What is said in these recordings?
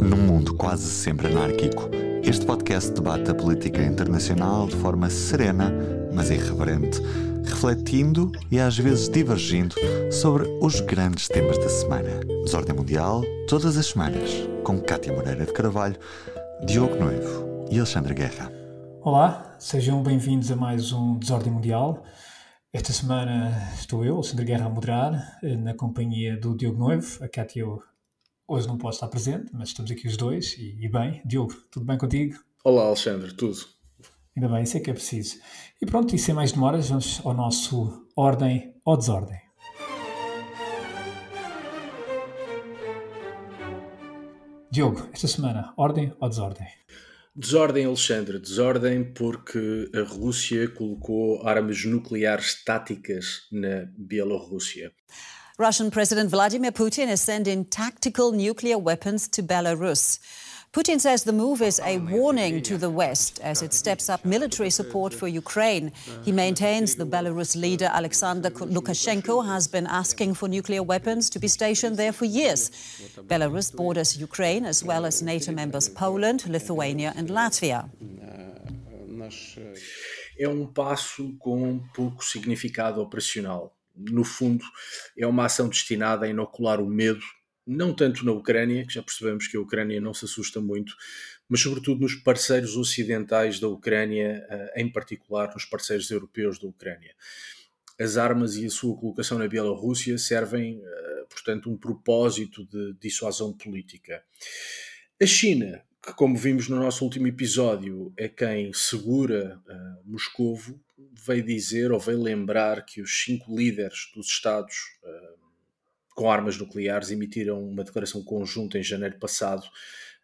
Num mundo quase sempre anárquico, este podcast debate a política internacional de forma serena, mas irreverente, refletindo e às vezes divergindo sobre os grandes temas da semana. Desordem Mundial, todas as semanas, com Cátia Moreira de Carvalho, Diogo Noivo e Alexandre Guerra. Olá, sejam bem-vindos a mais um Desordem Mundial. Esta semana estou eu, Alexandre Guerra, a moderar, na companhia do Diogo Noivo. A Cátia hoje não pode estar presente, mas estamos aqui os dois e, e, bem. Diogo, tudo bem contigo? Olá, Alexandre, tudo. Ainda bem, isso é que é preciso. E pronto, e sem mais demoras, vamos ao nosso Ordem ou Desordem. Diogo, esta semana, ordem ou desordem? Desordem, Alexandre, desordem porque a Rússia colocou armas nucleares táticas na Bielorrússia. Russian President Vladimir Putin is sending tactical nuclear weapons to Belarus. Putin says the move is a warning to the West as it steps up military support for Ukraine. He maintains the Belarus leader Alexander Lukashenko has been asking for nuclear weapons to be stationed there for years. Belarus borders Ukraine as well as NATO members Poland, Lithuania and Latvia. É um passo com pouco significado operacional. No fundo, é uma ação destinada a inocular o medo não tanto na Ucrânia, que já percebemos que a Ucrânia não se assusta muito, mas sobretudo nos parceiros ocidentais da Ucrânia, eh, em particular nos parceiros europeus da Ucrânia. As armas e a sua colocação na Bielorrússia servem, eh, portanto, um propósito de dissuasão política. A China, que como vimos no nosso último episódio, é quem segura uh, Moscovo, veio dizer ou veio lembrar que os cinco líderes dos Estados uh, com armas nucleares emitiram uma declaração conjunta em janeiro passado,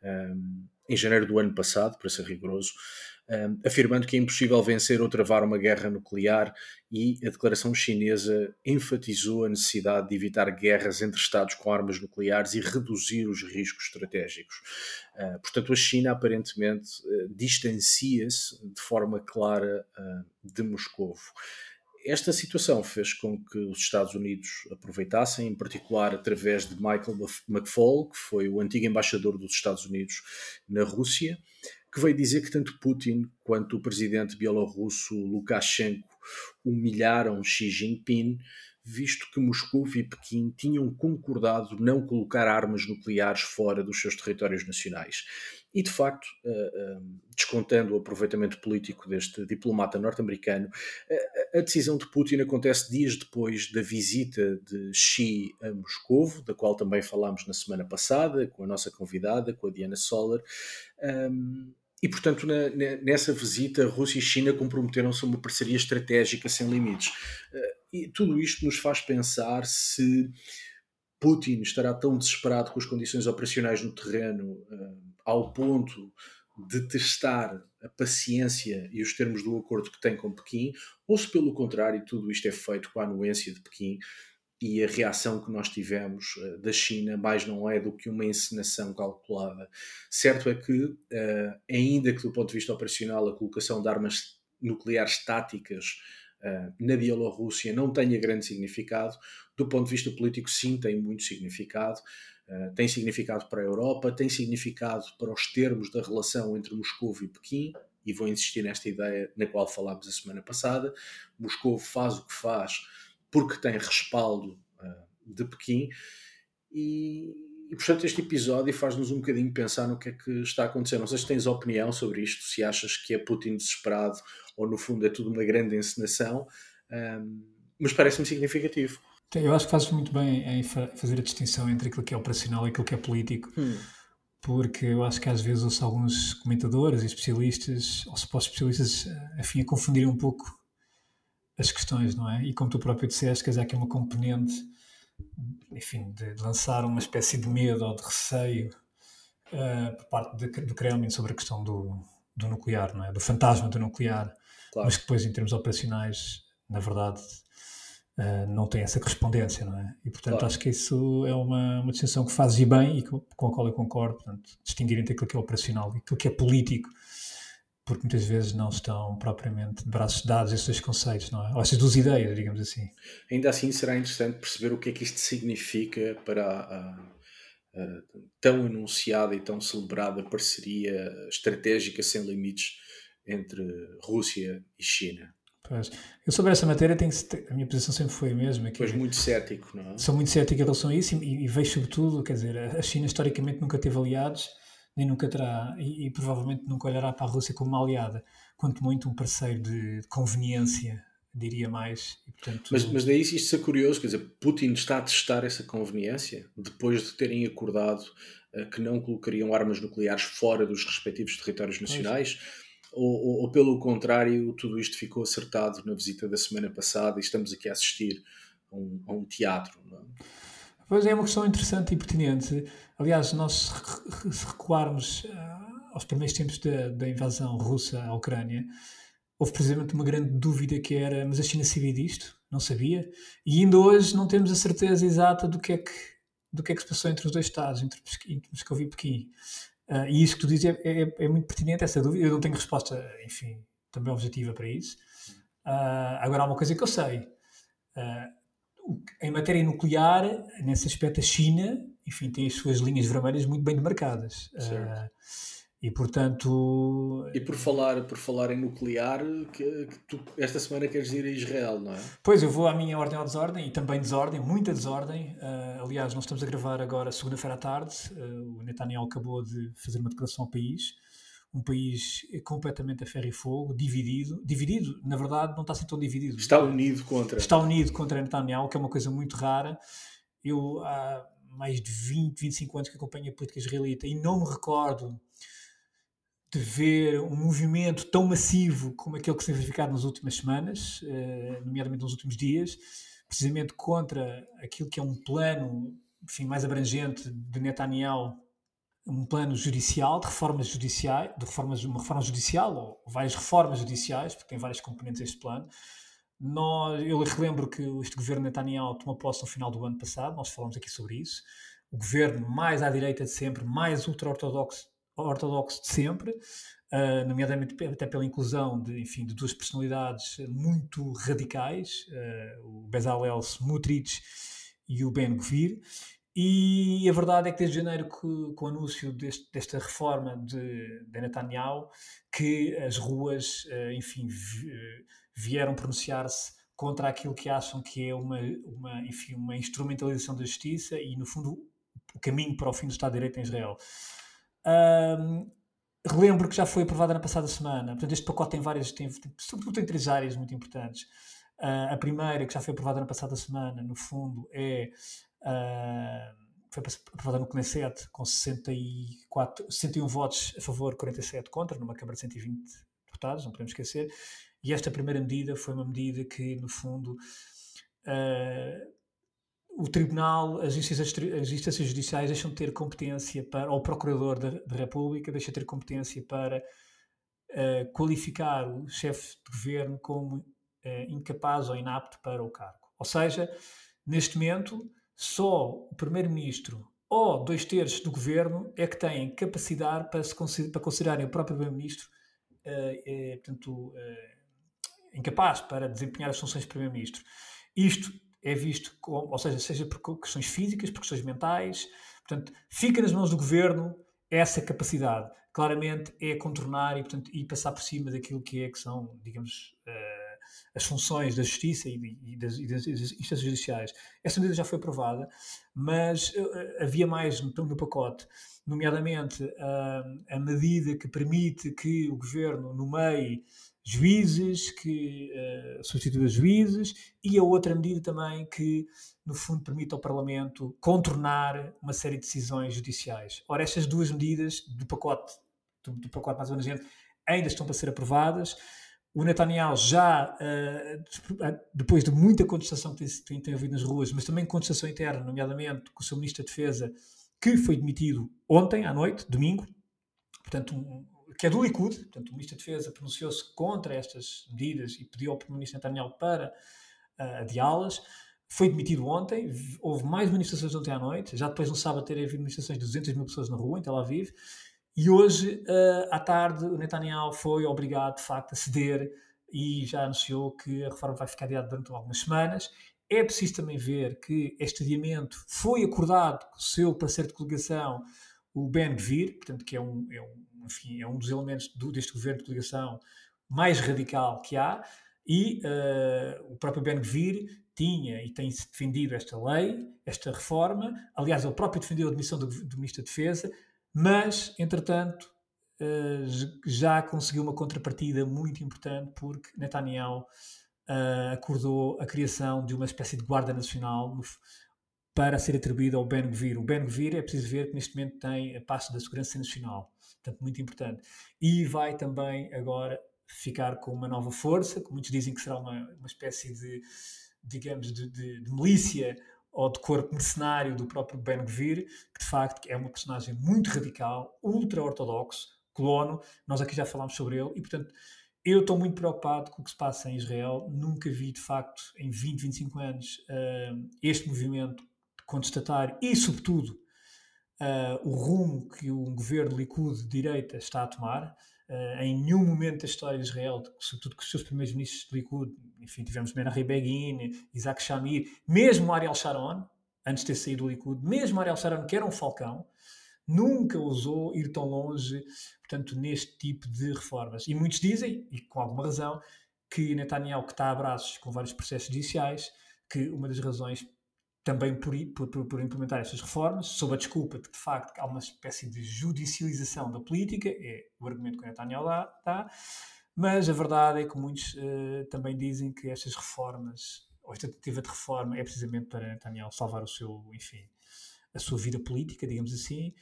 um, em janeiro do ano passado, para ser rigoroso, um, afirmando que é impossível vencer ou travar uma guerra nuclear e a declaração chinesa enfatizou a necessidade de evitar guerras entre Estados com armas nucleares e reduzir os riscos estratégicos. Uh, portanto, a China aparentemente uh, distancia-se de forma clara uh, de Moscovo esta situação fez com que os Estados Unidos aproveitassem, em particular através de Michael McFaul, que foi o antigo embaixador dos Estados Unidos na Rússia, que veio dizer que tanto Putin quanto o presidente bielorrusso Lukashenko humilharam Xi Jinping, visto que Moscou e Pequim tinham concordado não colocar armas nucleares fora dos seus territórios nacionais. E, de facto, uh, uh, descontando o aproveitamento político deste diplomata norte-americano, uh, a decisão de Putin acontece dias depois da visita de Xi a Moscovo, da qual também falámos na semana passada, com a nossa convidada, com a Diana Soller. Um, e, portanto, na, nessa visita, Rússia e China comprometeram-se a uma parceria estratégica sem limites. e tudo isto nos faz pensar se Putin estará tão desesperado com as condições operacionais no terreno ao ponto de testar a paciência e os termos do acordo que tem com Pequim, ou se pelo contrário tudo isto é feito com a anuência de Pequim e a reação que nós tivemos uh, da China mais não é do que uma encenação calculada. Certo é que, uh, ainda que do ponto de vista operacional a colocação de armas nucleares táticas uh, na Bielorrússia não tenha grande significado, do ponto de vista político sim tem muito significado. Eh, tem significado para a Europa, tem significado para os termos da relação entre Moscou e Pequim, e vou insistir nesta ideia na qual falámos a semana passada. Moscou faz o que faz porque tem respaldo uh, de Pequim, e, e portanto este episódio faz-nos um bocadinho pensar no que é que está a acontecer. Não sei se tens opinião sobre isto, se achas que é Putin desesperado ou no fundo é tudo uma grande encenação, um, ehm, mas parece-me significativo. Eu acho que fazes muito bem em fazer a distinção entre aquilo que é operacional e aquilo que é político, hum. porque eu acho que às vezes ouço alguns comentadores e especialistas, ou supostos especialistas, afim, a confundirem um pouco as questões, não é? E como tu próprio disseste, que há aqui uma componente, enfim, de lançar uma espécie de medo ou de receio uh, por parte de, do Kremlin sobre a questão do, do nuclear, não é? Do fantasma do nuclear, claro. mas que depois, em termos operacionais, na verdade uh, não tem essa correspondência, não é? E portanto claro. acho que isso é uma, uma distinção que fazes bem e com, com a qual eu concordo, portanto, distinguir entre aquilo que é operacional e aquilo que é político, porque muitas vezes não estão propriamente de braços dados esses dois conceitos, não é? Ou essas duas ideias, digamos assim. Ainda assim será interessante perceber o que é que isto significa para a, a, tão anunciada e tão celebrada parceria estratégica sem limites entre Rússia e China. Pois. Eu sobre essa matéria tenho a minha posição sempre foi a mesma. Que pois muito cético, não é? Sou muito cético em relação a isso e, e vejo sobretudo, quer dizer, a China historicamente nunca teve aliados, nem nunca terá, e, e, provavelmente nunca olhará para a Rússia como uma aliada, quanto muito um parceiro de, de conveniência, diria mais. E, portanto, mas, mas daí isto ser curioso, quer dizer, Putin está a testar essa conveniência, depois de terem acordado uh, que não colocariam armas nucleares fora dos respectivos territórios nacionais. Pois ou, ou, ou, pelo contrário, tudo isto ficou acertado na visita da semana passada e estamos aqui a assistir a um, a um teatro? Não? É? Pois é, uma questão interessante e pertinente. Aliás, nós se recuarmos uh, aos primeiros tempos da, da, invasão russa à Ucrânia, houve precisamente uma grande dúvida que era, mas a China sabia disto? Não sabia? E ainda hoje não temos a certeza exata do que é que, do que, é que se passou entre os dois Estados, entre, entre Moscou e Pequim. Uh, e isso que tu dizes é, é, é, muito pertinente, essa dúvida. Eu não tenho resposta, enfim, também objetiva para isso. Uh, agora, há uma coisa que eu sei. Uh, em matéria nuclear, nesse aspecto, a China, enfim, tem as suas linhas vermelhas muito bem demarcadas. Certo. E portanto. E por falar, por falar em nuclear, que, que, tu esta semana queres ir a Israel, não é? Pois, eu vou à minha ordem ou desordem e também desordem, muita desordem. Uh, aliás, nós estamos a gravar agora segunda-feira à tarde. Uh, o Netanyahu acabou de fazer uma declaração ao país. Um país completamente a ferro e fogo, dividido. Dividido, na verdade, não está assim tão dividido. Está unido contra. Está unido contra Netanyahu, que é uma coisa muito rara. Eu há mais de 20, 25 anos que acompanho a política israelita e não me recordo de ver um movimento tão massivo como aquele que se tem verificado nas últimas semanas, eh, nomeadamente nos últimos dias, precisamente contra aquilo que é um plano enfim, mais abrangente de Netanyahu, um plano judicial, de reformas judiciais, de reformas, uma reforma judicial, ou várias reformas judiciais, porque tem várias componentes este plano. Nós, eu relembro que este governo Netanyahu tomou posse no final do ano passado, nós falamos aqui sobre isso. O governo mais à direita de sempre, mais ultra-ortodoxo ortodoxo de sempre, uh, nomeadamente até pela inclusão de, enfim, de duas personalidades muito radicais, uh, o Bezalel Smotrich e o Ben Gvir, e a verdade é que desde janeiro, com, o anúncio deste, desta reforma de, de, Netanyahu, que as ruas, uh, enfim, vieram pronunciar-se contra aquilo que acham que é uma, uma, enfim, uma instrumentalização da justiça e, no fundo, o caminho para o fim do Estado de Direito em Israel. Um, relembro que já foi aprovada na passada semana. Portanto, este pacote tem várias, tem, sobretudo tem três áreas muito importantes. Uh, a primeira, que já foi aprovada na passada semana, no fundo, é. Uh, foi aprovada no Knesset com 64, 61 votos a favor, 47 contra, numa Câmara de 120 deputados, não podemos esquecer. E esta primeira medida foi uma medida que, no fundo, uh, o Tribunal, as instâncias, as instâncias judiciais deixam de ter competência para, ou o Procurador da, da República deixa de ter competência para uh, qualificar o chefe de governo como uh, incapaz ou inapto para o cargo. Ou seja, neste momento, só o Primeiro-Ministro ou dois terços do governo é que têm capacidade para, se consider, para considerarem o próprio Primeiro-Ministro uh, portanto, incapaz para desempenhar as funções de Primeiro-Ministro. Isto é visto, ou seja, seja por questões físicas, por questões mentais, portanto, fica nas mãos do governo essa capacidade. Claramente é contornar e, portanto, e passar por cima daquilo que é que são, digamos, uh, as funções da justiça e, e, das, e, das, instâncias judiciais. Essa medida já foi aprovada, mas uh, havia mais no, no pacote, nomeadamente uh, a medida que permite que o governo nomeie juízes, que uh, substitua juízes, e a outra medida também que, no fundo, permite ao Parlamento contornar uma série de decisões judiciais. Ora, estas duas medidas do pacote, do, do pacote mais menos ainda estão para ser aprovadas. O Netanyahu já, uh, depois de muita contestação que tem, tem havido nas ruas, mas também contestação interna, nomeadamente com o seu Ministro da Defesa, que foi demitido ontem à noite, domingo, portanto, um, que é do Likud, portanto, o Ministro da Defesa pronunciou-se contra estas medidas e pediu ao Primeiro-Ministro Netanyahu para uh, adiá-las. Foi demitido ontem, houve mais manifestações ontem à noite, já depois no sábado ter havido manifestações de 200 mil pessoas na rua, em Tel Aviv, e hoje, uh, à tarde, o Netanyahu foi obrigado, de facto, a ceder e já anunciou que a reforma vai ficar adiada durante algumas semanas. É preciso também ver que este adiamento foi acordado com o seu parceiro de coligação, o Ben Gvir, portanto, que é um, é um, enfim, é um dos elementos do, deste governo de coligação mais radical que há, e uh, o próprio Ben Gvir tinha e tem defendido esta lei, esta reforma. Aliás, ele próprio defendeu a demissão do, do Ministro da Defesa, mas, entretanto, uh, já conseguiu uma contrapartida muito importante porque Netanyahu uh, acordou a criação de uma espécie de Guarda Nacional para ser atribuída ao Ben Gvir. O Ben Gvir é preciso ver que neste momento tem a pasta da Segurança Nacional, portanto, muito importante. E vai também agora ficar com uma nova força, que muitos dizem que será uma, uma espécie de, digamos, de, de, de milícia ou de corpo mercenário do próprio Ben Gvir, que de facto é uma personagem muito radical, ultra-ortodoxo, colono, nós aqui já falámos sobre ele, e portanto eu estou muito preocupado com o que se passa em Israel, nunca vi de facto em 20, 25 anos uh, este movimento contestatário e sobretudo uh, o rumo que o governo Likud de direita está a tomar, Uh, em nenhum momento da história de Israel, sobretudo com os seus primeiros ministros de Likud, enfim, tivemos Menachem Begin, Isaac Shamir, mesmo Ariel Sharon, antes de ter saído do Likud, mesmo Ariel Sharon, que era um falcão, nunca ousou ir tão longe, portanto, neste tipo de reformas. E muitos dizem, e com alguma razão, que Netanyahu, que está a braços com vários processos judiciais, que uma das razões também por, por, por, implementar estas reformas, sob a desculpa de que, de facto, há uma espécie de judicialização da política, é o argumento que o Netanyahu dá, dá mas a verdade é que muitos uh, também dizem que estas reformas, ou esta tentativa de reforma, é precisamente para Netanyahu salvar o seu, enfim, a sua vida política, digamos assim,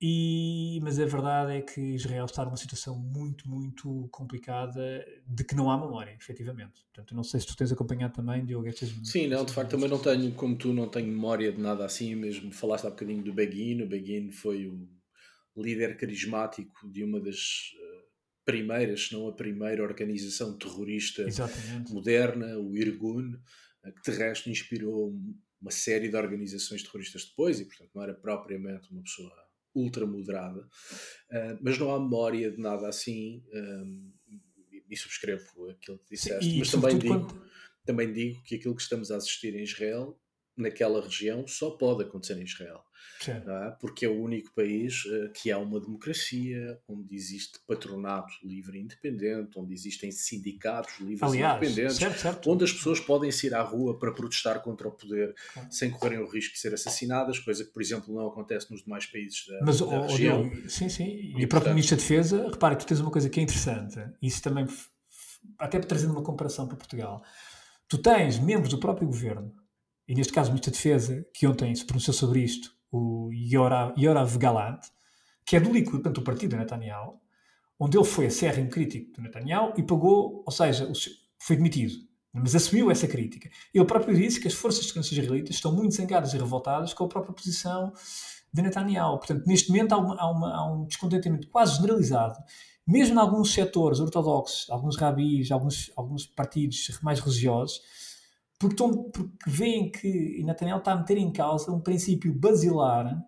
e, mas a verdade é que Israel está numa situação muito, muito complicada de que não há memória, efetivamente. Portanto, não sei se tu tens acompanhado também, Diogo, estas... Sim, não, de facto também não tenho, como tu, não tenho memória de nada assim mesmo. Falaste há bocadinho do Begin, o Begin foi o líder carismático de uma das uh, primeiras, se não a primeira organização terrorista Exatamente. moderna, o Irgun, uh, que de resto inspirou uma série de organizações terroristas depois e, portanto, não era propriamente uma pessoa ultra moderada, uh, mas não há memória de nada assim, um, e subscrevo aquilo que disseste, Sim, mas também digo, quando... também digo que aquilo que estamos a assistir em Israel naquela região só pode acontecer em Israel. É? Porque é o único país uh, que há uma democracia, onde existe patronato livre e independente, onde existem sindicatos livres Aliás, e independentes, certo, certo. onde as pessoas podem ir à rua para protestar contra o poder sem correrem o risco de ser assassinadas, coisa que, por exemplo, não acontece nos demais países da, Mas, da oh, região. sim, sim. E, e o próprio Ministro da Defesa, repara que tu tens uma coisa que é interessante, isso também, até trazendo uma comparação para Portugal, tu tens membros do próprio governo e neste caso o Ministro da Defesa, que ontem se pronunciou sobre isto, o Yorav, Yorav Galant, que é do Likud, portanto, o partido do Netanyahu, onde ele foi acérrimo crítico do Netanyahu e pagou, ou seja, foi demitido, mas assumiu essa crítica. Ele próprio disse que as forças de segurança israelitas estão muito zangadas e revoltadas com a própria posição de Netanyahu. Portanto, neste momento há, uma, há, uma, há um descontentamento quase generalizado, mesmo em alguns setores ortodoxos, alguns rabis, alguns, alguns partidos mais religiosos, porque, estão, porque veem que Netanyahu está a meter em causa um princípio basilar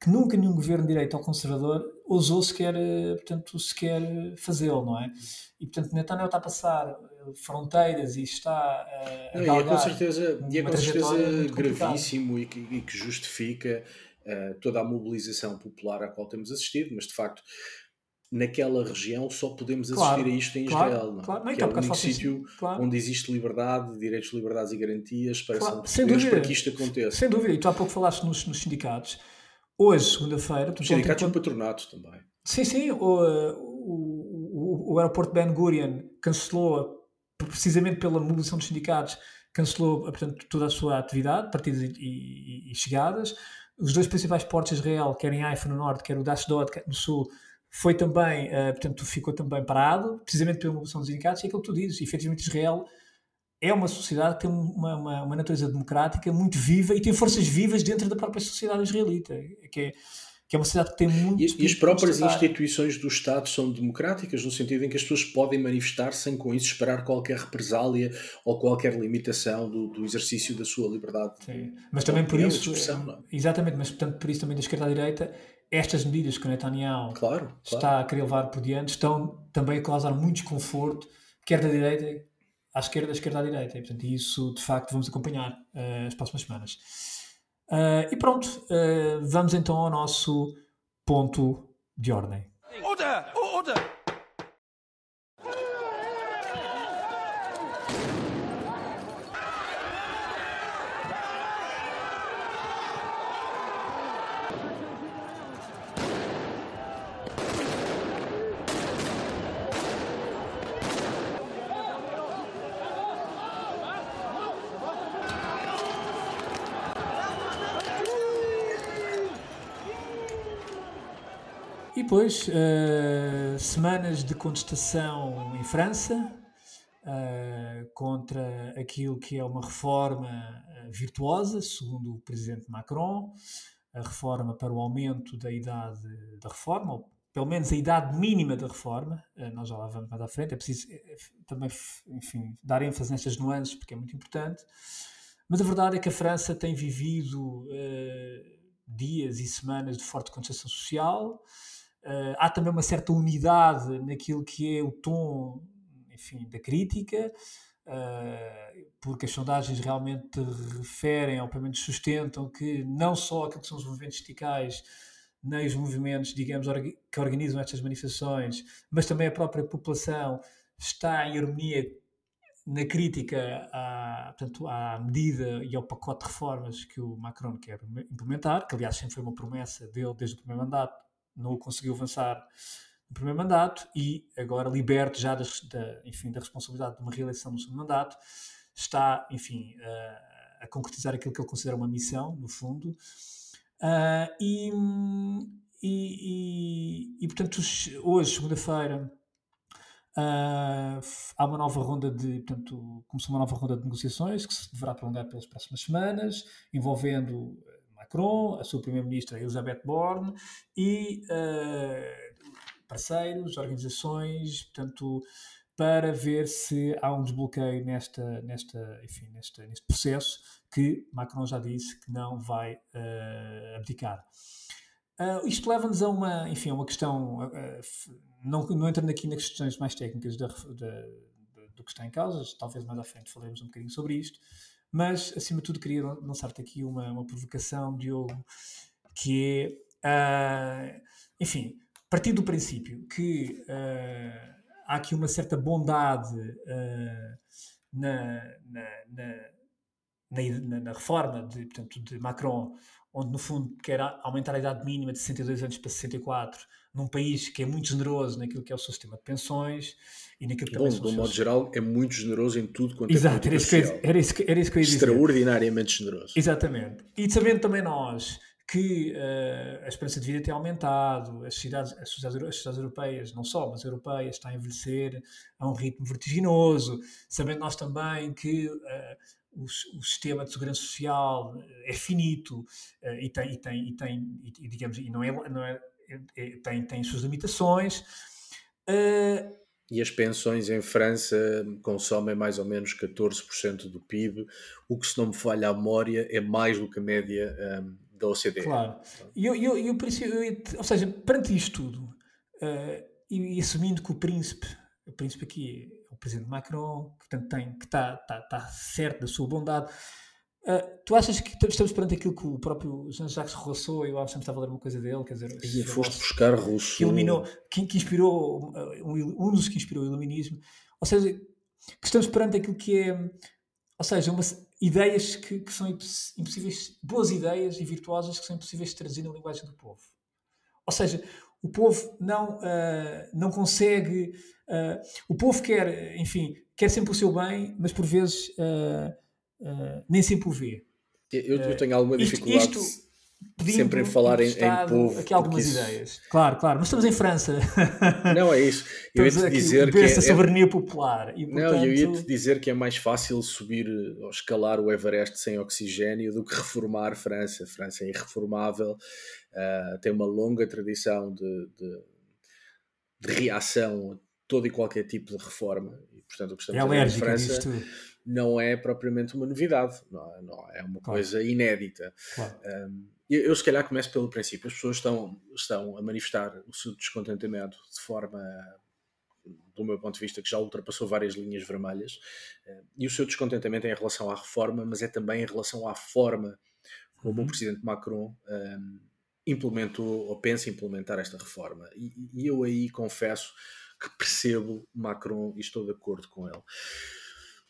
que nunca nenhum governo de direito ou conservador ousou sequer, eh, portanto, sequer fazê-lo, não é? E, portanto, Netanyahu está a passar eh, fronteiras e está a, a não, e é com certeza, e é com certeza gravíssimo e que, e que justifica uh, toda a mobilização popular à qual temos assistido, mas, de facto, naquela região só podemos assistir claro, a isto em Israel, claro, não? É? Claro. Não, que é o único sítio claro. onde existe liberdade, direitos, liberdades e garantias para, claro, sem dúvida, para que isto aconteça. Sem dúvida, e tu há pouco falaste nos, nos sindicatos. Hoje, segunda-feira... Os sindicatos e patronatos também. Sim, sim. O, o, o, aeroporto Ben Gurion cancelou, precisamente pela mobilização dos sindicatos, cancelou portanto, toda a sua atividade, partidas e, e, e chegadas. Os dois principais portos de Israel, quer em Haifa no norte, quer o de Ashdod no sul, foi também, uh, portanto, ficou também parado, precisamente pela mobilização dos sindicatos, e é aquilo que tu dizes, efetivamente Israel é uma sociedade que tem uma, uma, uma, natureza democrática muito viva e tem forças vivas dentro da própria sociedade israelita, que é, que é uma sociedade que tem muito... E, e as próprias instituições do Estado são democráticas, no sentido em que as pessoas podem manifestar sem com isso esperar qualquer represália ou qualquer limitação do, do exercício da sua liberdade. Sim. Mas também por isso... É? Exatamente, mas portanto por isso também da esquerda à direita estas medidas que o Netanyahu claro, claro. está a querer levar por diante estão também a causar muito desconforto, quer da direita à esquerda, da esquerda à direita. E, portanto, isso de facto vamos acompanhar uh, as próximas semanas. Uh, e pronto, uh, vamos então ao nosso ponto de ordem. Order! Order! Depois, uh, semanas de contestação em França uh, contra aquilo que é uma reforma uh, virtuosa, segundo o presidente Macron, a reforma para o aumento da idade da reforma, ou pelo menos a idade mínima da reforma, nós já lá vamos mais à frente, é preciso também, enfim, dar ênfase nestas nuances porque é muito importante, mas a verdade é que a França tem vivido dias e semanas de forte contestação social, Uh, há também uma certa unidade naquilo que é o tom enfim, da crítica, uh, porque as sondagens realmente referem, ou pelo menos sustentam, que não só aquilo que são os movimentos esticais, nem os movimentos, digamos, que organizam estas manifestações, mas também a própria população está em harmonia na crítica à, portanto, à medida e ao pacote de reformas que o Macron quer implementar, que aliás sempre foi uma promessa dele desde o primeiro mandato, não conseguiu avançar no primeiro mandato e agora liberto já das, da, enfim, da responsabilidade de uma reeleição no segundo mandato, está, enfim, uh, a concretizar aquilo que ele considera uma missão, no fundo, uh, e, e, e, e, portanto, hoje, segunda-feira, Uh, há uma nova ronda de, portanto, começou uma nova ronda de negociações que se deverá prolongar pelas próximas semanas, envolvendo Macron, a sua primeira-ministra Elisabeth Borne e uh, parceiros, organizações, portanto, para ver se há um desbloqueio nesta, nesta, enfim, nesta, neste processo que Macron já disse que não vai uh, abdicar. Uh, isto leva-nos a uma, enfim, a uma questão, uh, não, não entrando aqui nas questões mais técnicas da, da, do que está em causa, talvez mais à frente falaremos um bocadinho sobre isto, mas, acima de tudo, queria lançar-te aqui uma, uma provocação, Diogo, que é, uh, enfim, partir do princípio que uh, há aqui uma certa bondade uh, na, na, na, na, reforma de, portanto, de Macron, onde no fundo quer aumentar a idade mínima de 62 anos para 64, num país que é muito generoso naquilo que é o seu sistema de pensões e naquilo que Bom, de um modo geral, é muito generoso em tudo quanto Exato, é era isso, que eu, era, isso que, era isso que eu ia dizer. Extraordinariamente generoso. Exatamente. E sabendo também nós que uh, a esperança de vida tem aumentado, as cidades, as cidades, as europeias, não só, mas europeias, estão a envelhecer a um ritmo vertiginoso, sabendo nós também que uh, o, o, sistema de segurança social é finito uh, e tem, e tem, e tem e, digamos, e não é, não é, é tem, tem suas limitações. Uh, e as pensões em França consomem mais ou menos 14% do PIB, o que, se não me falha a memória, é mais do que a média um, da OCDE. Claro. E eu, eu, ou seja, perante isto tudo, uh, e, e, assumindo que o príncipe, o príncipe aqui o presidente Macron, que, portanto, tem, que está tá, tá certo da sua bondade, Uh, tu achas que estamos perante aquilo que o próprio Jean-Jacques Rousseau, eu acho que estava a ler uma coisa dele, quer dizer, e foste buscar Rousseau, que iluminou, que, que inspirou, um, um, dos que inspirou o iluminismo, ou seja, que estamos perante aquilo que é, ou seja, uma, ideias que, que, são impossíveis, boas ideias e virtuosas que são impossíveis de traduzir na linguagem do povo. Ou seja, o povo não, uh, não consegue, uh, o povo quer, enfim, quer sempre o seu bem, mas por vezes uh, nem sempre o vê. Eu, eu tenho alguma dificuldade isto, isto sempre em falar em, em povo. Aqui algumas isso... ideias. Claro, claro, mas estamos em França. Não, é isso. Eu ia te dizer que. É, a soberania popular. E, portanto... Não, eu ia te dizer que é mais fácil subir ou escalar o Everest sem oxigênio do que reformar França. França é irreformável, uh, tem uma longa tradição de, de, de reação a todo e qualquer tipo de reforma. E, portanto, o que estamos é a ver em França não é propriamente uma novidade, não é, não é uma claro. coisa inédita. Claro. Um, eu, eu, se calhar, começo pelo princípio. As pessoas estão, estão a manifestar o seu descontentamento de forma, do meu ponto de vista, que já ultrapassou várias linhas vermelhas. E o seu descontentamento é em relação à reforma, mas é também em relação à forma como uhum. o presidente Macron um, implementou ou pensa implementar esta reforma. E, e, eu aí confesso que percebo Macron e estou de acordo com ele.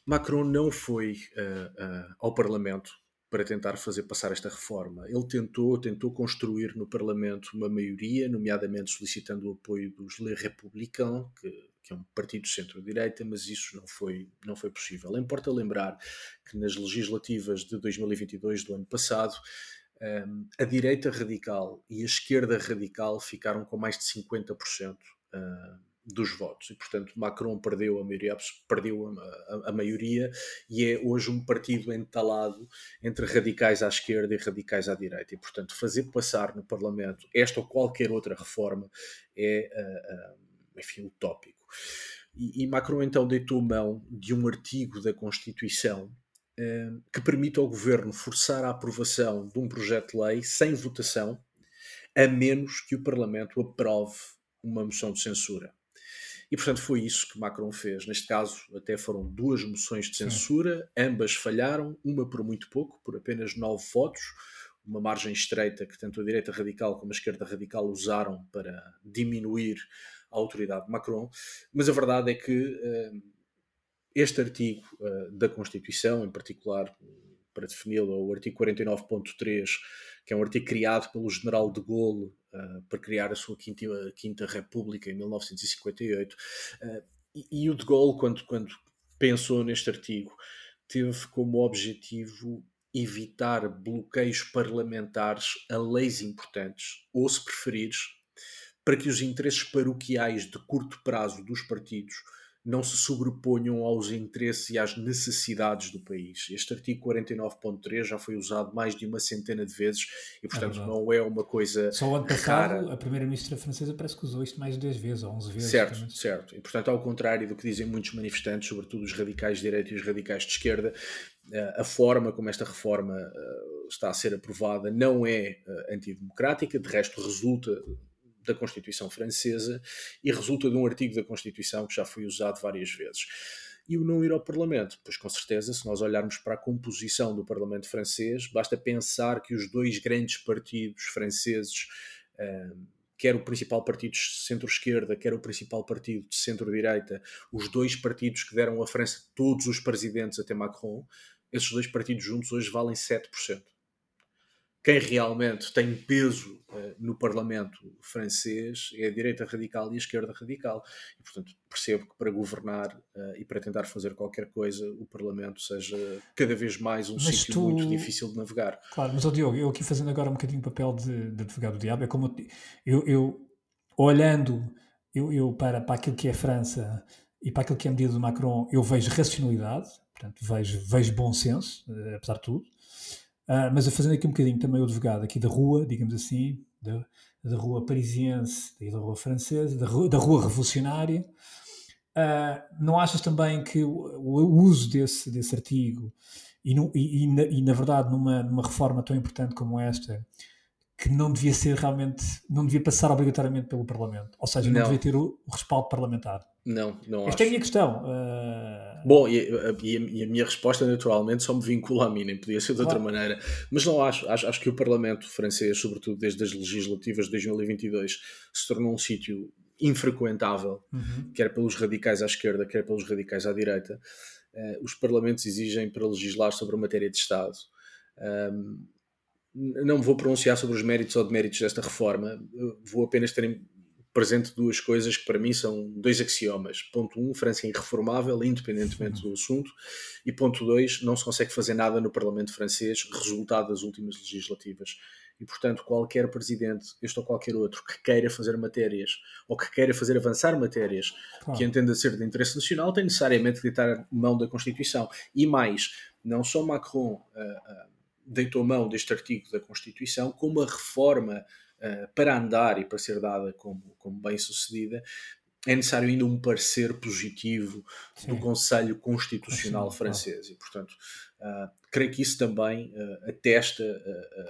Macron não foi uh, uh, ao Parlamento para tentar fazer passar esta reforma. Ele tentou, tentou construir no Parlamento uma maioria, nomeadamente solicitando o apoio dos Les Républicains, que, que é um partido centro-direita, mas isso não foi, não foi possível. Importa lembrar que nas legislativas de 2022 do ano passado, um, a direita radical e a esquerda radical ficaram com mais de 50% uh, dos votos. E portanto Macron perdeu a maioria perdeu a, a, a, maioria e é hoje um partido entalado entre radicais à esquerda e radicais à direita. E portanto fazer passar no Parlamento esta ou qualquer outra reforma é uh, uh, enfim utópico. E, e, Macron então deitou mão de um artigo da Constituição uh, que permite ao governo forçar a aprovação de um projeto de lei sem votação a menos que o Parlamento aprove uma moção de censura e, portanto, foi isso que Macron fez. Neste caso, até foram duas moções de censura, Sim. ambas falharam, uma por muito pouco, por apenas nove votos, uma margem estreita que tanto a direita radical como a esquerda radical usaram para diminuir a autoridade de Macron. Mas a verdade é que uh, este artigo uh, da Constituição, em particular, para defini-lo, o artigo 49.3, que é um artigo criado pelo general de Gaulle uh, para criar a sua quinta, quinta República em 1958. Uh, e, e, o de Gaulle, quando, quando pensou neste artigo, teve como objetivo evitar bloqueios parlamentares a leis importantes, ou, se preferires, para que os interesses paroquiais de curto prazo dos partidos não se sobreponham aos interesses e às necessidades do país. Este artigo 49.3 já foi usado mais de uma centena de vezes e, é portanto, é não é uma coisa. Só o ano passado, rara. a primeira-ministra francesa parece que usou isto mais de 10 vezes ou 11 vezes. Certo, também. certo. E, portanto, ao contrário do que dizem muitos manifestantes, sobretudo os radicais de direita e os radicais de esquerda, eh, a forma como esta reforma eh, está a ser aprovada não é eh, antidemocrática, de resto, resulta da Constituição Francesa e resulta de um artigo da Constituição que já foi usado várias vezes. E o não ir ao Parlamento? Pois com certeza, se nós olharmos para a composição do Parlamento francês, basta pensar que os dois grandes partidos franceses, uh, quer o principal partido de centro-esquerda, quer o principal partido de centro-direita, os dois partidos que deram à França todos os presidentes até Macron, esses dois partidos juntos hoje valem 7% quem realmente tem peso uh, no Parlamento francês é a direita radical e a esquerda radical. E, portanto, percebo que para governar uh, e para tentar fazer qualquer coisa, o Parlamento seja cada vez mais um sítio tu... muito difícil de navegar. Claro, mas, oh, Diogo, eu aqui fazendo agora um bocadinho o papel de, de advogado do diabo, é como eu, eu olhando eu, eu, para, para aquilo que é a França e para aquilo que é a medida do Macron, eu vejo racionalidade, portanto, vejo, vejo bom senso, uh, apesar de tudo. Uh, mas fazendo aqui um bocadinho também o advogado aqui da rua, digamos assim, da, da rua parisiense, da rua francesa, da rua, da rua revolucionária. Uh, não achas também que o, o, uso desse, desse artigo e, no, e, e, na, e, na, verdade numa, numa reforma tão importante como esta que não devia ser realmente, não devia passar obrigatoriamente pelo Parlamento, ou seja, não, não devia ter o, o, respaldo parlamentar. Não, não Esta acho. é a minha questão. Uh... Bom, e a, e, a, minha resposta naturalmente só me vincula a mim, nem podia ser de outra claro. maneira. Mas não acho, acho, acho que o Parlamento francês, sobretudo desde as legislativas de 2022, se tornou um sítio infrequentável, uhum. quer pelos radicais à esquerda, quer pelos radicais à direita. Uh, os parlamentos exigem para legislar sobre a matéria de Estado. Um, não me vou pronunciar sobre os méritos ou deméritos desta reforma, vou apenas ter presente duas coisas que para mim são dois axiomas. Ponto 1, um, França é irreformável, independentemente do assunto. E ponto 2, não se consegue fazer nada no Parlamento francês, resultado das últimas legislativas. E, portanto, qualquer presidente, este ou qualquer outro, que queira fazer matérias ou que queira fazer avançar matérias claro. que entenda ser de interesse nacional, tem necessariamente que deitar mão da Constituição. E mais, não só Macron. Uh, uh, deitou mão deste artigo da Constituição como a reforma uh, para andar e para ser dada como, como bem sucedida é necessário ainda um parecer positivo Sim. do Conselho Constitucional Sim, francês e portanto uh, creio que isso também uh, atesta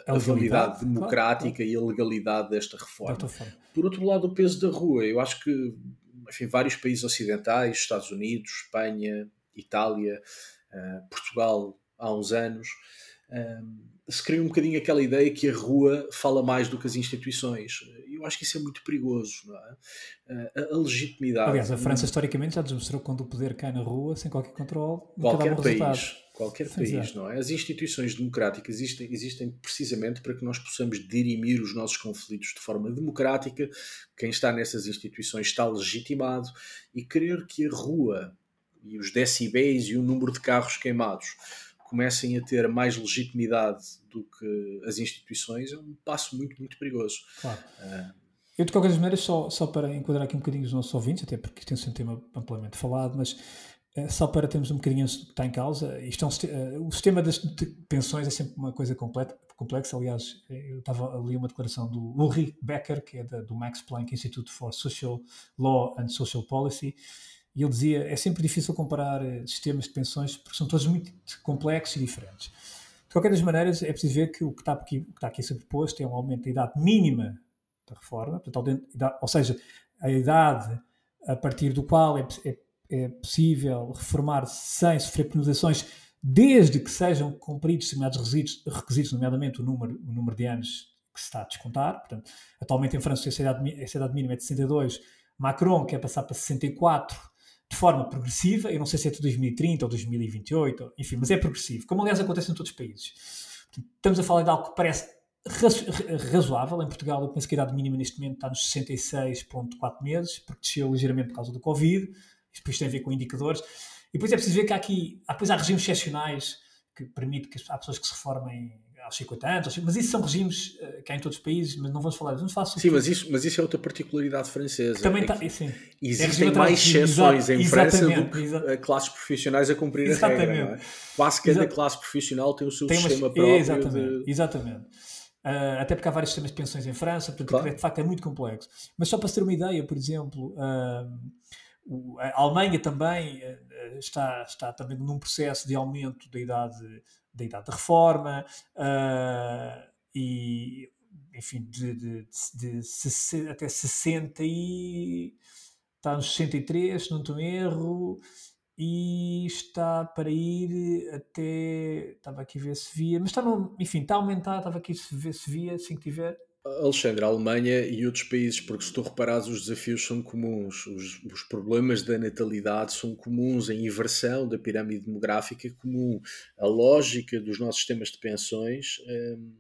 a, a validade democrática claro, e a legalidade desta reforma. Por outro lado, o peso da rua, eu acho que enfim, vários países ocidentais, Estados Unidos, Espanha, Itália, Portugal, há uns anos, se cria um bocadinho aquela ideia que a rua fala mais do que as instituições. Eu acho que isso é muito perigoso, é? A, a legitimidade. Aliás, a França historicamente já demonstrou quando o poder cai na rua, sem qualquer controle, qualquer país, qualquer país, não é? As instituições democráticas existem, existem precisamente para que nós possamos dirimir os nossos conflitos de forma democrática. Quem está nessas instituições está legitimado e querer que a rua e os decibéis e o número de carros queimados comecem a ter mais legitimidade do que as instituições é um passo muito, muito perigoso. Claro. Uh, eu, de qualquer maneira, só, só para enquadrar aqui um bocadinho os nossos ouvintes, até porque tem sido um tema amplamente falado, mas uh, só para termos um bocadinho que está em causa, isto é um, uh, o sistema das de pensões é sempre uma coisa completa, complexa. Aliás, eu estava ali uma declaração do Ulrich Becker, que é da, do Max Planck Institute for Social Law and Social Policy, e ele dizia é sempre difícil comparar eh, sistemas de pensões porque são todos muito complexos e diferentes. De qualquer das maneiras, é preciso ver que o que está aqui, que está aqui é um aumento da idade mínima da reforma, portanto, ou seja, a idade a partir do qual é, é, é possível reformar sem sofrer penalizações, desde que sejam cumpridos determinados requisitos, requisitos, nomeadamente o número, o número de anos que se está a descontar. Portanto, atualmente em França essa idade, essa idade mínima é de 62, Macron quer passar para 64 de forma progressiva, eu não sei se é de 2030 ou 2028, enfim, mas é progressivo, como aliás acontece em todos os países. Estamos a falar de algo que parece razoável. Em Portugal, eu penso que a idade mínima neste momento está nos 66,4 meses, porque desceu ligeiramente por causa do Covid. Depois tem a ver com indicadores. E depois é preciso ver que há aqui, depois há regimes excepcionais que permitem que há pessoas que se reformem aos 50 anos, mas isso são regimes uh, que há em todos os países, mas não vamos falar, vamos falar sobre Sim, mas isso, mas isso é outra particularidade francesa. Também é tá, sim. Existem é mais exceções em França do que exatamente. classes profissionais a cumprir exatamente. a regra. É? Quase cada Exato. classe profissional tem o seu tem sistema próprio. Exatamente, de... exatamente. Uh, até porque há vários sistemas de pensões em França, portanto, claro. de facto é muito complexo. Mas só para ter uma ideia, por exemplo, uh, a Alemanha também uh, está, está também num processo de aumento da idade da idade da reforma uh, e enfim de, de, de, de, até 60 e está nos 63 se não estou em erro e está para ir até estava aqui a ver se via mas está no, enfim está a aumentar estava aqui a ver se via assim que tiver Alexandre, a Alemanha e outros países, porque se tu reparares, os desafios são comuns, os, os, problemas da natalidade são comuns, a inversão da pirâmide demográfica é comum, a lógica dos nossos sistemas de pensões, hum,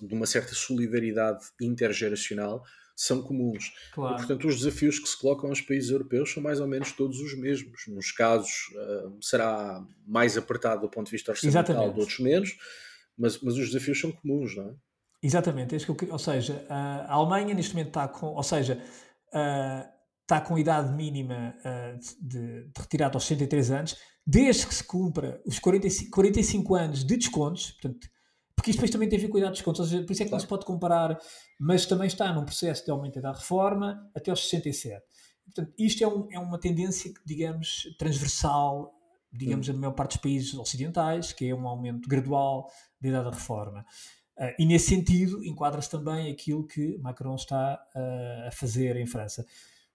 de uma certa solidariedade intergeracional, são comuns. Claro. E, portanto, os desafios que se colocam aos países europeus são mais ou menos todos os mesmos. Nos casos, hum, será mais apertado do ponto de vista orçamental, de outros menos, mas, mas os desafios são comuns, não é? Exatamente, é isso que eu, ou seja, a Alemanha neste momento está com, ou seja, está com idade mínima de, de retirada aos 63 anos, desde que se cumpra os 45, 45 anos de descontos, portanto, porque isto depois também tem a ver com a idade de descontos, ou seja, por isso é que claro. não se pode comparar, mas também está num processo de aumento da reforma até aos 67. Portanto, isto é, um, é uma tendência, digamos, transversal, digamos, hum. na maior parte dos países ocidentais, que é um aumento gradual da idade da reforma. Uh, e nesse sentido, enquadra-se também aquilo que Macron está uh, a fazer em França.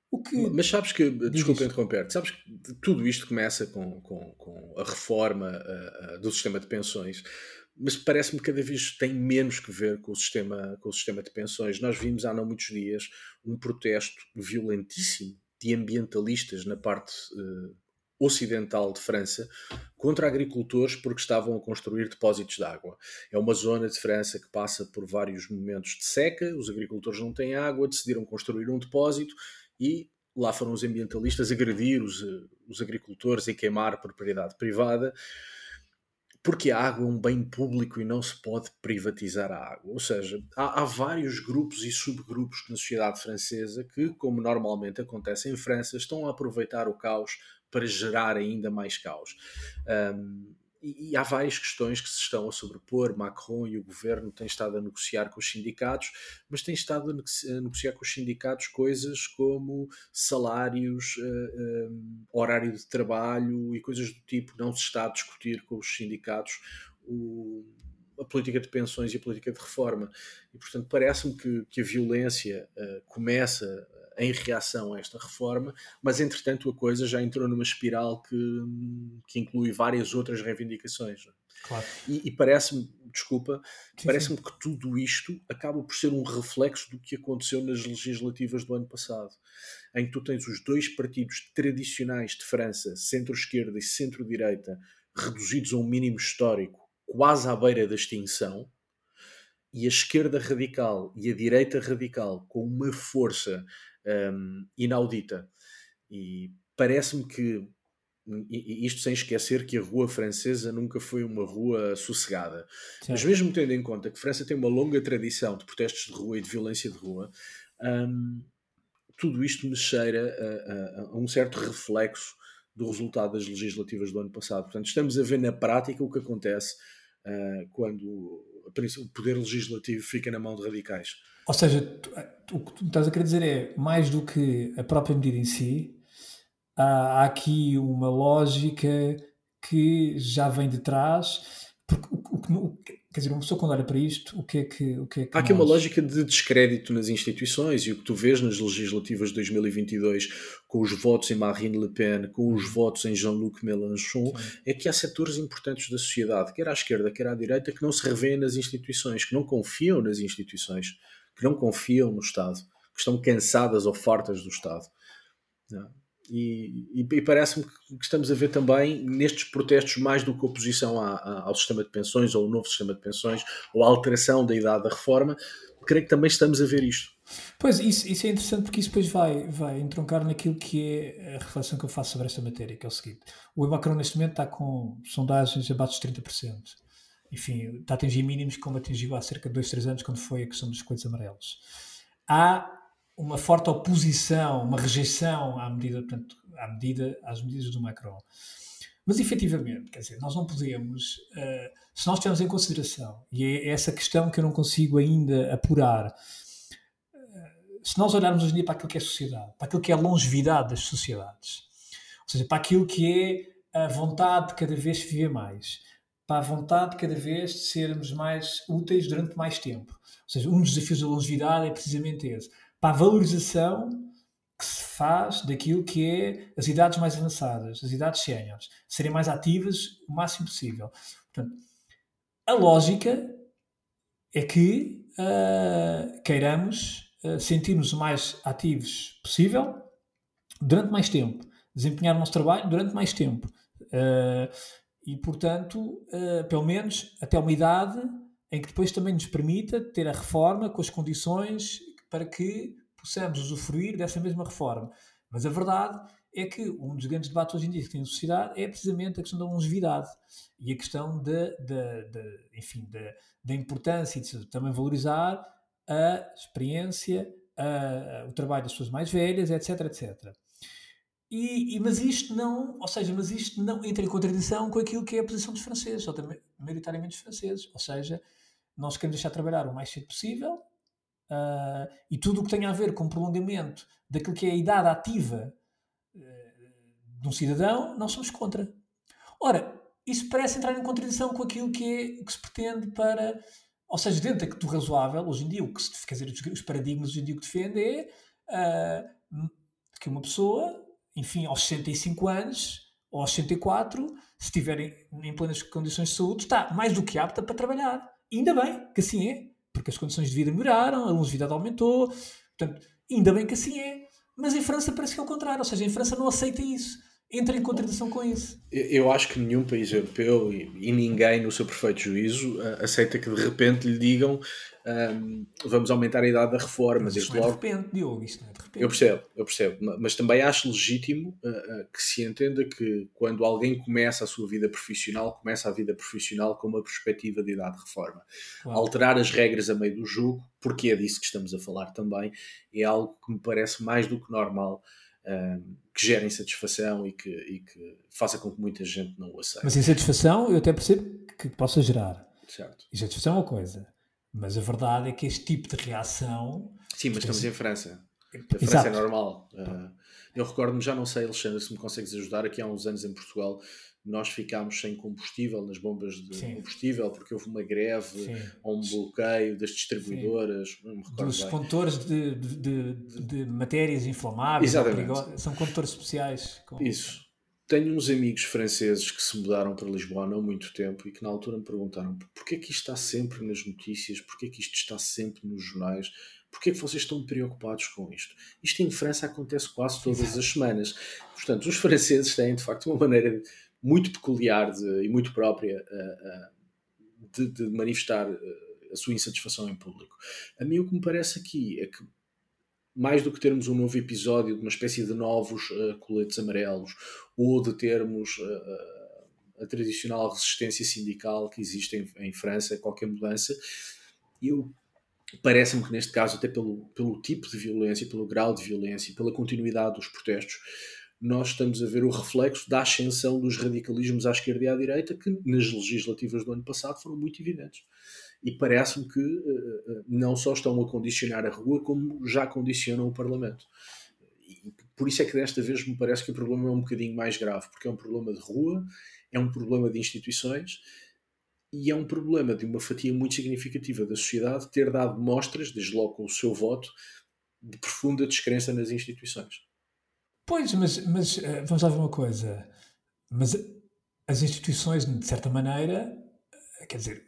O que... Mas sabes que, desculpa interromper, sabes que tudo isto começa com, com, com a reforma uh, do sistema de pensões, mas parece-me que cada vez tem menos que ver com o, sistema, com o sistema de pensões. Nós vimos há não muitos dias um protesto violentíssimo de ambientalistas na parte ocidental de França contra agricultores porque estavam a construir depósitos de água. É uma zona de França que passa por vários momentos de seca, os agricultores não têm água, decidiram construir um depósito e lá foram os ambientalistas agredir os, os agricultores e queimar propriedade privada porque a água é um bem público e não se pode privatizar a água. Ou seja, há, há, vários grupos e subgrupos na sociedade francesa que, como normalmente acontece em França, estão a aproveitar o caos para gerar ainda mais caos. Um, e, e, há várias questões que se estão a sobrepor. Macron e o governo têm estado a negociar com os sindicatos, mas têm estado a negociar com os sindicatos coisas como salários, uh, um, horário de trabalho e coisas do tipo. Não se está a discutir com os sindicatos o, a política de pensões e a política de reforma. E, portanto, parece-me que, que, a violência uh, começa em reação a esta reforma, mas entretanto a coisa já entrou numa espiral que, que inclui várias outras reivindicações. Claro. E, e parece-me, desculpa, parece-me que tudo isto acaba por ser um reflexo do que aconteceu nas legislativas do ano passado, em que tu tens os dois partidos tradicionais de França, centro-esquerda e centro-direita, reduzidos a um mínimo histórico, quase à beira da extinção, e a esquerda radical e a direita radical com uma força um, inaudita. E parece-me que isto sem esquecer que a rua francesa nunca foi uma rua sossegada. Certo. Mas mesmo tendo em conta que a França tem uma longa tradição de protestos de rua e de violência de rua, um, tudo isto me cheira a, a, a, um certo reflexo do resultado das legislativas do ano passado. Portanto, estamos a ver na prática o que acontece uh, quando o poder legislativo fica na mão de radicais. Ou seja, tu, o que tu estás a querer dizer é mais do que a própria medida em si, há, aqui uma lógica que já vem de trás. Porque o, o, quer dizer, uma pessoa quando olha para isto, o que é que. O que, é que Há aqui nós... uma lógica de descrédito nas instituições e o que tu vês nas legislativas de 2022 com os votos em Marine Le Pen, com os votos em Jean-Luc Mélenchon, Sim. é que há setores importantes da sociedade, quer à esquerda, quer à direita, que não se revêem nas instituições, que não confiam nas instituições, que não confiam no Estado, que estão cansadas ou fartas do Estado. E, e, e parece-me que estamos a ver também nestes protestos mais do que oposição à, à, ao sistema de pensões ou ao novo sistema de pensões ou a alteração da idade da reforma, creio que também estamos a ver isto. Pois, isso, isso é interessante porque isso depois vai, vai entroncar naquilo que é a reflexão que eu faço sobre esta matéria, que é o seguinte. O Macron neste momento está com sondagens abaixo de 30%. Enfim, está a atingir mínimos como atingiu há cerca de 2, 3 anos quando foi a questão dos coelhos amarelos. Há uma forte oposição, uma rejeição à medida, portanto, à medida, às medidas do Macron. Mas efetivamente, quer dizer, nós não podemos, uh, se nós tivermos em consideração, e é essa questão que eu não consigo ainda apurar, uh, se nós olharmos hoje em dia para aquilo que é sociedade, para aquilo que é a longevidade das sociedades, ou seja, para aquilo que é a vontade de cada vez viver mais, para a vontade de cada vez de sermos mais úteis durante mais tempo. Ou seja, um dos desafios da longevidade é precisamente esse para a valorização que se faz daquilo que é as idades mais avançadas, as idades séniores, serem mais ativas o máximo possível. Portanto, a lógica é que uh, queiramos uh, sentir-nos o mais ativos possível durante mais tempo, desempenhar o nosso trabalho durante mais tempo. Uh, e, portanto, pelo menos até uma idade em que depois também nos permita ter a reforma com as condições para que possamos usufruir dessa mesma reforma. Mas a verdade é que um dos grandes debates hoje em dia que tem na sociedade é precisamente a questão da longevidade e a questão de, de, de enfim, de, da importância de também valorizar a experiência, a, o trabalho das pessoas mais velhas, etc, etc. E, e, mas isto não, ou seja, mas isto não entra em contradição com aquilo que é a posição dos franceses, ou também, maioritariamente dos franceses. Ou seja, nós queremos deixar trabalhar o mais cedo possível, Uh, e tudo o que tem a ver com prolongamento daquilo que é a idade ativa uh, de um cidadão, nós somos contra. Ora, isso parece entrar em contradição com aquilo que, é, que se pretende para. Ou seja, dentro do razoável, hoje em dia, o que se, quer dizer, os paradigmas hoje em dia que defende é uh, que uma pessoa, enfim, aos 65 anos ou aos 64, se estiverem em plenas condições de saúde, está mais do que apta para trabalhar. E ainda bem que assim é porque as condições de vida melhoraram, a longevidade aumentou, portanto, ainda bem que assim é. Mas em França parece que é o contrário, ou seja, em França não aceita isso, entra em contradição com isso. Eu acho que nenhum país europeu e, ninguém, no seu perfeito juízo, aceita que de repente lhe digam um, vamos aumentar a idade da reforma. Mas isto não é de repente, Diogo, isto não é de repente. Eu percebo, eu percebo, mas também acho legítimo uh, uh, que se entenda que quando alguém começa a sua vida profissional, começa a vida profissional com uma perspectiva de idade de reforma. Claro. Alterar as regras a meio do jogo, porque é disso que estamos a falar também, é algo que me parece mais do que normal. Um, que gera insatisfação e que, e que faça com que muita gente não o aceite. Mas insatisfação eu até percebo que possa gerar. Certo. Insatisfação é uma coisa. Mas a verdade é que este tipo de reação. Sim, mas estamos em França. A França é Exato. é normal. Uh, eu recordo-me, já não sei, Alexandre, se me consegues ajudar, aqui há uns anos em Portugal nós ficámos sem combustível nas bombas de Sim. combustível porque houve uma greve Sim. ou um bloqueio das distribuidoras. Dos bem. condutores de, de, de, de, matérias inflamáveis, são condutores especiais. Com... Isso. tenho uns amigos franceses que se mudaram para Lisboa há não muito tempo e que na altura me perguntaram porquê é que isto está sempre nas notícias, porquê é que isto está sempre nos jornais, porquê que vocês estão preocupados com isto? Isto em França acontece quase todas as semanas. Portanto, os franceses têm de facto uma maneira muito peculiar de, e muito própria de, de, manifestar uh, a sua insatisfação em público. A mim o que me parece aqui é que mais do que termos um novo episódio de uma espécie de novos uh, coletes amarelos ou de termos uh, a tradicional resistência sindical que existe em, em França qualquer mudança, eu parece-me que neste caso, até pelo, pelo tipo de violência, pelo grau de violência, pela continuidade dos protestos, nós estamos a ver o reflexo da ascensão dos radicalismos à esquerda e à direita que nas legislativas do ano passado foram muito evidentes e parece-me que uh, não só estão a condicionar a rua, como já condicionam o Parlamento. E por isso é que desta vez me parece que o problema é um bocadinho mais grave, porque é um problema de rua, é um problema de instituições e é um problema de uma fatia muito significativa da sociedade ter dado mostras, desde logo com o seu voto, de profunda descrença nas instituições. Pois, mas, mas vamos lá ver uma coisa. Mas as instituições, de certa maneira, quer dizer,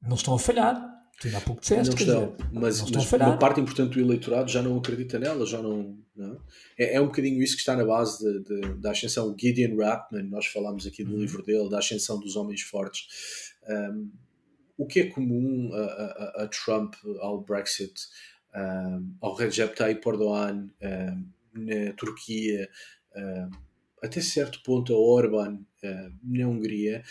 não estão a falhar. Tu há pouco disseste, não estão, dizer, mas, não estão mas uma parte importante do eleitorado já não acredita nela, já não. não. É, é, um bocadinho isso que está na base de, de, da ascensão. O Gideon Rapman, nós falámos aqui do uhum. livro dele, da ascensão dos homens fortes. Um, o que é comum a, a, a Trump, ao Brexit, um, ao Recep Tayyip Erdogan um, na Turquia, até certo ponto a Orban na Hungria,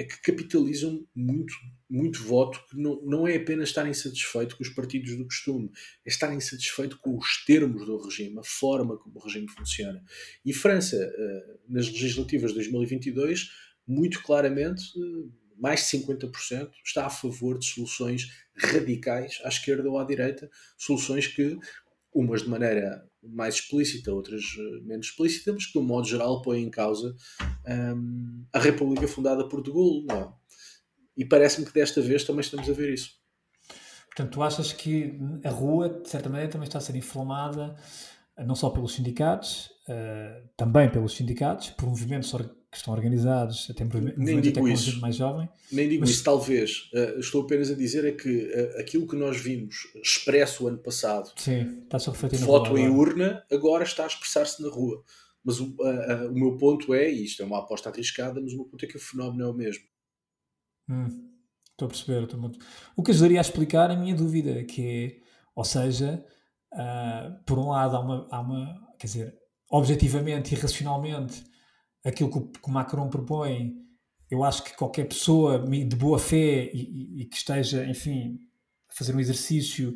é que capitalizam muito, muito voto que não, não é apenas estarem satisfeitos com os partidos do costume, é estarem satisfeitos com os termos do regime, a forma como o regime funciona. E França, eh, nas legislativas de 2022, muito claramente, eh, mais de 50% está a favor de soluções radicais à esquerda ou à direita, soluções que, umas de maneira mais explícita, outras eh, menos explícita, mas que, de um modo geral, põem em causa um, a República fundada por De Gaulle. Não é? E parece-me que desta vez também estamos a ver isso. Portanto, tu achas que a rua, de certa maneira, também está a ser inflamada não só pelos sindicatos, uh, também pelos sindicatos, por movimentos que estão organizados, até digo até mais jovem. Nem digo mas... isso, talvez. Uh, estou apenas a dizer é que uh, aquilo que nós vimos expresso o ano passado, Sim, está voto em urna, agora está a expressar-se na rua. Mas o, o meu ponto é, e isto é uma aposta arriscada, mas o meu ponto é que o fenómeno é o mesmo. Hum, estou a perceber. Estou muito... O que ajudaria a explicar a minha dúvida, que é, ou seja, por um lado há uma, há uma, quer dizer, objetivamente e racionalmente aquilo que o, Macron propõe, eu acho que qualquer pessoa de boa fé e, e que esteja, enfim, a fazer um exercício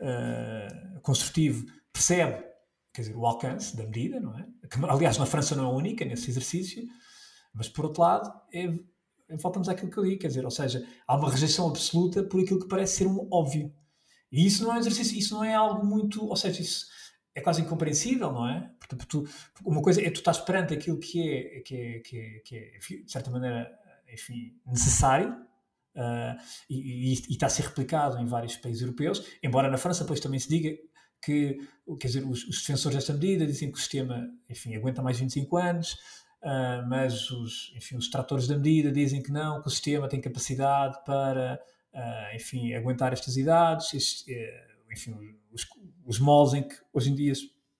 uh, construtivo percebe, quer dizer, o alcance da medida, não é? Que, aliás, na França não é única nesse exercício, mas por outro lado, é, voltamos àquilo que eu digo, quer dizer, ou seja, há uma rejeição absoluta por aquilo que parece ser um óbvio. E isso não é um exercício, isso não é algo muito, ou seja, isso é quase incompreensível, não é? Porque tu, uma coisa é tu estás perante aquilo que é, que é, que é, que é de certa maneira, enfim, necessário uh, e, está a ser replicado em vários países europeus, embora na França depois também se diga que, quer dizer, os, os defensores desta medida dizem que o sistema, enfim, aguenta mais 25 anos, uh, mas os, enfim, os tratores da medida dizem que não, que o sistema tem capacidade para, uh, enfim, aguentar estas idades, este, eh, enfim, os, os moldes em que hoje em dia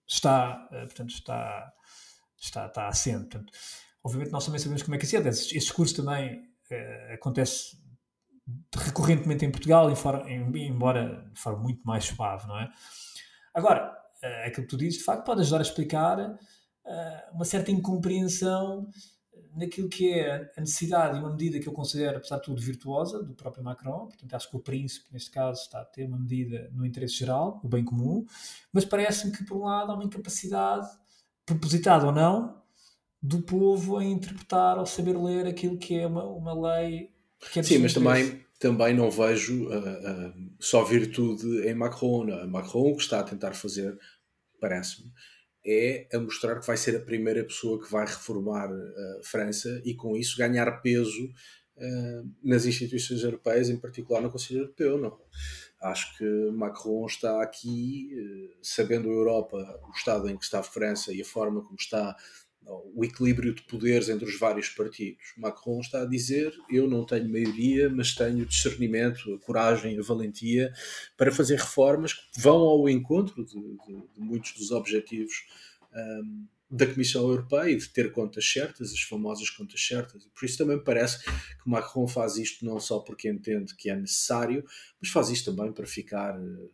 está, uh, portanto, está, está, está assente. Portanto, obviamente nós também sabemos como é que isso é. Este discurso também uh, acontece recorrentemente em Portugal, embora de forma muito mais suave, não é? Agora, uh, aquilo que tu dizes, de facto, pode ajudar a explicar uh, uma certa incompreensão naquilo que é a necessidade e uma medida que eu considero, apesar de tudo, virtuosa do próprio Macron. Portanto, acho que o príncipe, neste caso, está a ter uma medida no interesse geral, o bem comum, mas parece-me que, por um lado, há uma incapacidade, propositada ou não, do povo em interpretar ou saber ler aquilo que é uma, uma lei. Que é Sim, mas também, também não vejo uh, uh, só virtude em Macron. Macron, o que está a tentar fazer, parece-me, é a mostrar que vai ser a primeira pessoa que vai reformar a França e com isso ganhar peso uh, nas instituições europeias, em particular no Conselho Europeu. Não. Acho que Macron está aqui, uh, sabendo a Europa, o estado em que está a França e a forma como está o equilíbrio de poderes entre os vários partidos. Macron está a dizer: eu não tenho maioria, mas tenho discernimento, a coragem, a valentia para fazer reformas que vão ao encontro de, de, de muitos dos objetivos um, da Comissão Europeia e de ter contas certas, as famosas contas certas. Por isso também parece que Macron faz isto não só porque entende que é necessário, mas faz isto também para ficar. Eh,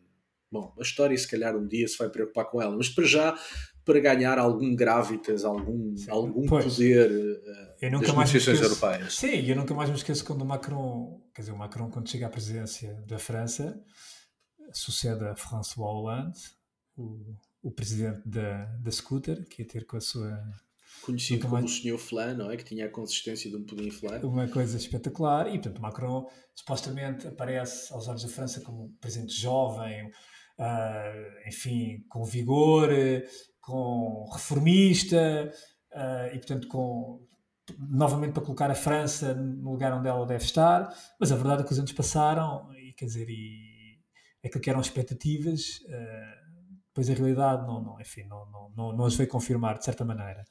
bom, a história se calhar um dia se vai preocupar com ela, mas para já para ganhar algum gravitas, algum, algum poder uh, das negociações europeias. Sim, eu nunca mais me esqueço quando o Macron, quer dizer, o Macron quando chega à presidência da França, sucede a François Hollande, o, o presidente da, da Scooter, que ia ter com a sua... Conhecido como mais... o senhor Flan, não é? Que tinha a consistência de um pudim flan. Uma coisa espetacular. E, portanto, Macron supostamente aparece aos olhos da França como um presidente jovem, uh, enfim, com vigor, com reformista uh, e, portanto, com novamente para colocar a França no lugar onde ela deve estar, mas a verdade é que os anos passaram e quer dizer, e aquilo que eram expectativas, uh, depois a realidade não, não, enfim, não, não, não, não as veio confirmar de certa maneira.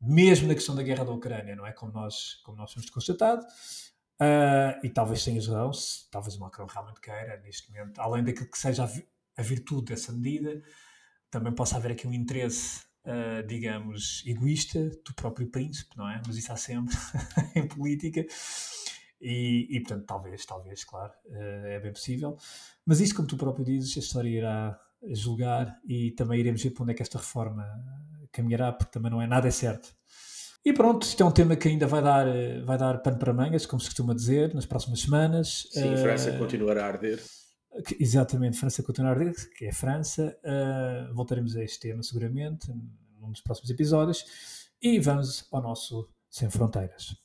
Mesmo na questão da guerra da Ucrânia, não é? Como nós, como nós temos constatado, uh, e talvez tenha razão, se talvez o Macron realmente queira, neste momento, além daquilo que seja a, a virtude dessa medida, também possa haver aqui um interesse, uh, digamos, egoísta do próprio príncipe, não é? Mas isso há sempre em política. E, e, portanto, talvez, talvez, claro, uh, é bem possível. Mas isso, como tu próprio dizes, a história irá julgar e também iremos ver para onde é que esta reforma caminhará, porque também não é nada é certo. E pronto, isto é um tema que ainda vai dar, vai dar pano para mangas, como se costuma dizer, nas próximas semanas. Sim, a França uh, continuará a arder. Exatamente, França continua a que é França. Uh, voltaremos a este tema seguramente num dos próximos episódios. E vamos ao nosso Sem Fronteiras.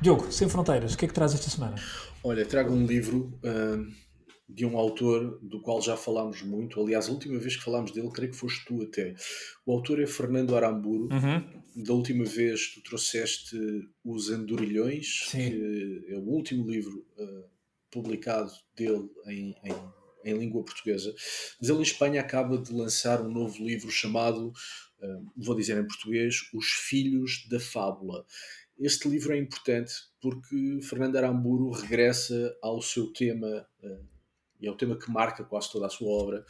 Diogo, Sem Fronteiras, o que é que traz esta semana? Olha, trago um livro uh, de um autor do qual já falámos muito. Aliás, a última vez que falámos dele, creio que foste tu até. O autor é Fernando Aramburu. Uhum. Da última vez tu trouxeste Os Andorilhões, Sim. que é o último livro uh, publicado dele em, em, em, língua portuguesa. Mas ele em Espanha acaba de lançar um novo livro chamado, uh, vou dizer em português, Os Filhos da Fábula. Este livro é importante porque Fernando Aramburu regressa ao seu tema uh, e é o tema que marca quase toda a sua obra,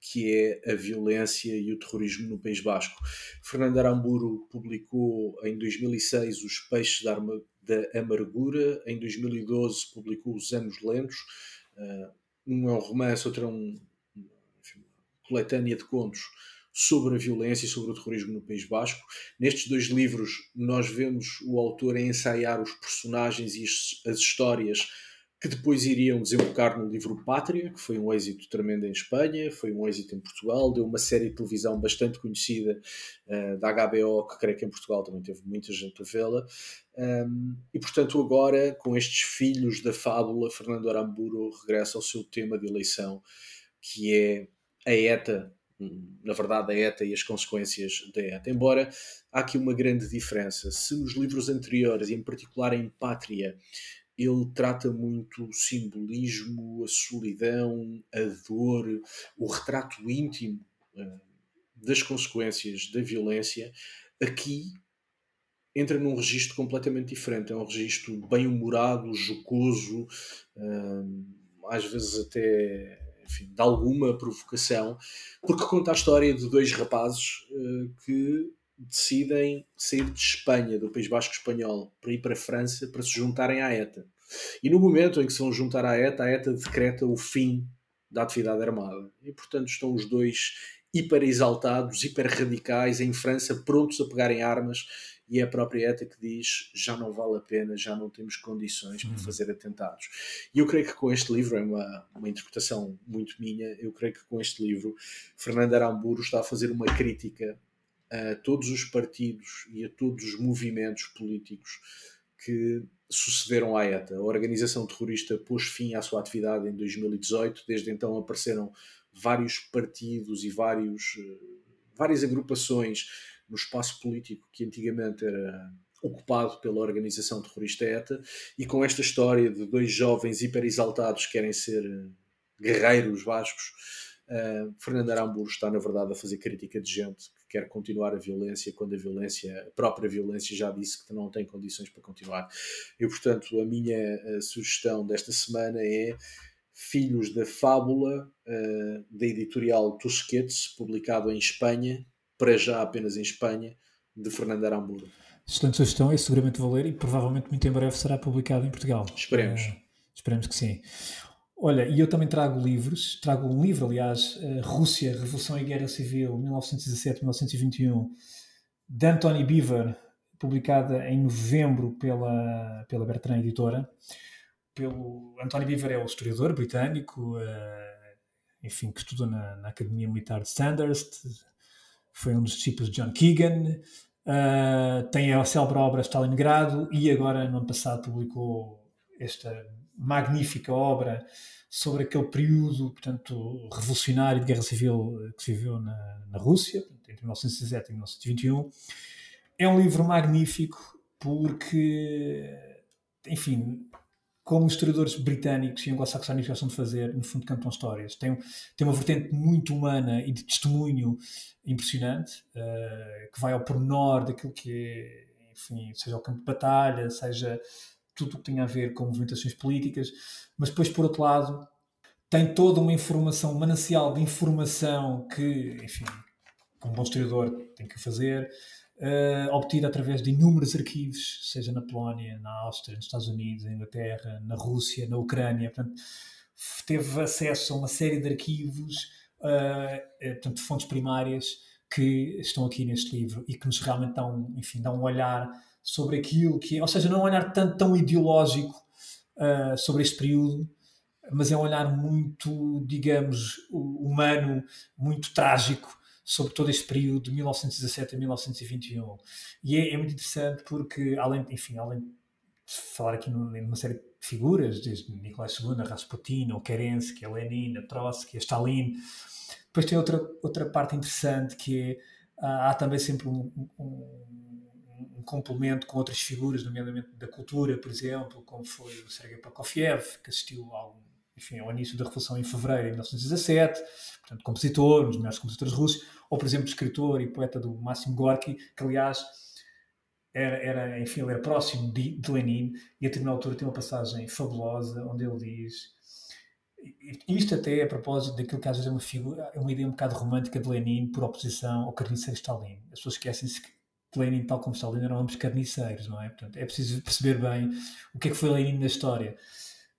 que é a violência e o terrorismo no País Basco. Fernando Aramburu publicou em 2006 Os Peixes da, da Amargura, em 2012 publicou Os Anos Lentos, uh, um é um romance, outro é um, enfim, uma coletânea de contos sobre a violência e sobre o terrorismo no País Basco. Nestes dois livros, nós vemos o autor a ensaiar os personagens e as histórias que depois iriam desembocar no livro Pátria, que foi um êxito tremendo em Espanha, foi um êxito em Portugal, deu uma série de televisão bastante conhecida uh, da HBO, que creio que em Portugal também teve muita gente a vê-la. Um, e portanto, agora, com estes filhos da fábula, Fernando Aramburu regressa ao seu tema de eleição, que é a ETA, na verdade, a ETA e as consequências da ETA. Embora há aqui uma grande diferença. Se nos livros anteriores, e em particular em Pátria, ele trata muito o simbolismo, a solidão, a dor, o retrato íntimo uh, das consequências da violência. Aqui entra num registro completamente diferente. É um registro bem humorado, jocoso, uh, às vezes até enfim, de alguma provocação, porque conta a história de dois rapazes uh, que decidem sair de Espanha, do País Basco Espanhol, para ir para a França para se juntarem à ETA. E no momento em que se vão juntar à ETA, a ETA decreta o fim da atividade armada. E portanto estão os dois hiper exaltados, hiper radicais em França, prontos a pegarem armas. E é a própria ETA que diz: já não vale a pena, já não temos condições para uhum. fazer atentados. E eu creio que com este livro, é uma, uma interpretação muito minha, eu creio que com este livro, Fernando Aramburu está a fazer uma crítica a todos os partidos e a todos os movimentos políticos que sucederam à ETA. A organização terrorista pôs fim à sua atividade em 2018, desde então apareceram vários partidos e vários, eh, várias agrupações no espaço político que antigamente era ocupado pela organização terrorista ETA, e com esta história de dois jovens hiper exaltados que querem ser guerreiros bascos. Uh, Fernando Aramburu está, na verdade, a fazer crítica de gente quer continuar a violência quando a violência, a própria violência, já disse que não tem condições para continuar. E, portanto, a minha a sugestão desta semana é Filhos da Fábula, uh, da editorial Tusquets, publicado em Espanha, para já apenas em Espanha, de Fernando Aramburu. Excelente sugestão, é seguramente vou ler e provavelmente muito em breve será publicado em Portugal. Esperemos. Uh, esperemos que sim. Olha, e eu também trago livros, trago um livro, aliás, uh, Rússia, Revolução e Guerra Civil, 1917-1921, de Anthony Beaver, publicada em novembro pela, pela Bertrand Editora. Pelo, Anthony Beaver é o historiador britânico, uh, enfim, que estudou na, na, Academia Militar de Sandhurst, foi um dos discípulos de John Keegan, uh, tem a célebre obra Stalingrado e agora, no ano passado, publicou esta magnífica obra sobre aquele período, portanto, revolucionário de guerra civil que se viveu na, na Rússia, entre 1917 e 1921. É um livro magnífico porque, enfim, como historiadores britânicos e anglo-saxónicos gostam de fazer, no fundo cantam histórias. Tem, tem uma vertente muito humana e de testemunho impressionante, uh, que vai ao pormenor daquilo que é, enfim, seja o campo de batalha, seja tudo o que tem a ver com movimentações políticas, mas depois, por outro lado, tem toda uma informação, um manancial de informação que, enfim, como bom historiador tem que fazer, uh, obtida através de inúmeros arquivos, seja na Polónia, na Áustria, nos Estados Unidos, na Inglaterra, na Rússia, na Ucrânia. Portanto, teve acesso a uma série de arquivos, uh, portanto, fontes primárias que estão aqui neste livro e que nos realmente dão, enfim, dão um olhar sobre aquilo que é, ou seja, não é um olhar tanto tão ideológico uh, sobre este período, mas é um olhar muito, digamos, humano, muito trágico sobre todo este período de 1917 a 1921. E é, é muito interessante porque, além, enfim, além de falar aqui numa série de figuras, desde Nicolai II, Rasputin, o Kerensky, a Lenin, a Trotsky, a Stalin, depois tem outra, outra parte interessante que é, há também sempre um, um um complemento com outras figuras, nomeadamente da cultura, por exemplo, como foi o Sergei Prokofiev, que assistiu ao, enfim, ao início da Revolução em fevereiro de 1917, portanto, compositor, um dos melhores compositores russos, ou, por exemplo, escritor e poeta do Máximo Gorky, que, aliás, era, era, enfim, ele era próximo de, de Lenin, e a determinada altura tem uma passagem fabulosa, onde ele diz isto até é a propósito daquilo que às vezes é uma, figura, é uma ideia um bocado romântica de Lenin por oposição ao carniceiro Stalin. As pessoas esquecem-se que Lenin, tal como Stalin, eram ambos carniceiros, não é? Portanto, é preciso perceber bem o que é que foi Lenin na história.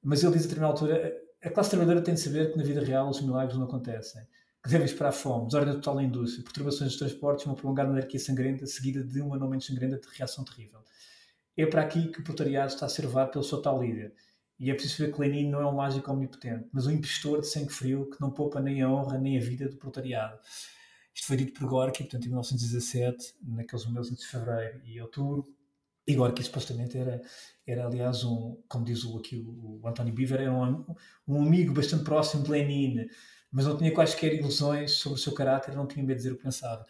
Mas ele diz a determinada altura: a classe trabalhadora tem de saber que na vida real os milagres não acontecem, que devem esperar fome, desordem total da indústria, perturbações dos transportes, uma prolongada anarquia sangrenta, seguida de uma não menos sangrenta de reação terrível. É para aqui que o proletariado está a ser levado pelo seu tal líder. E é preciso ver que Lenin não é um mágico omnipotente, mas um impostor de sangue frio que não poupa nem a honra nem a vida do proletariado. Isto foi dito por Gorky, portanto, em 1917, naqueles meses de fevereiro e outubro. E Gorky supostamente era, era aliás, um, como diz o, aqui o, o António Beaver, era um, um amigo bastante próximo de Lenin, mas não tinha quaisquer ilusões sobre o seu caráter, não tinha medo de dizer o que pensava.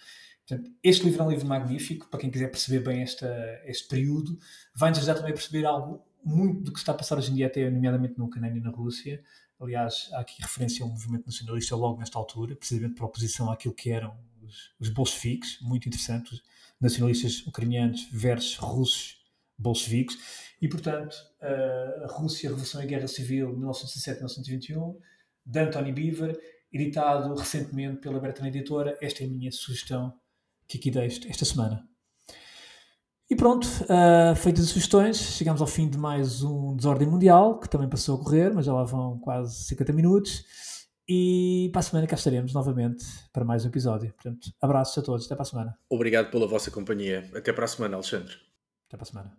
Portanto, este livro é um livro magnífico, para quem quiser perceber bem esta, este período, vai-nos ajudar também a perceber algo muito do que está a passar hoje em dia, até nomeadamente na Ucrânia e na Rússia, Aliás, há aqui referência a um movimento nacionalista logo nesta altura, precisamente por oposição àquilo que eram os, os bolcheviques, muito interessante, os nacionalistas ucranianos versus russos bolcheviques. E, portanto, a Rússia, a Revolução e Guerra Civil, 1917-1921, de Anthony Beaver, editado recentemente pela Bertrand Editora. Esta é a minha sugestão que aqui deixo esta semana. E pronto, uh, feitas as sugestões, chegamos ao fim de mais um Desordem Mundial, que também passou a correr, mas já lá vão quase 50 minutos. E para a semana cá estaremos novamente para mais um episódio. Portanto, abraços a todos, até para a semana. Obrigado pela vossa companhia. Até para a semana, Alexandre. Até para a semana.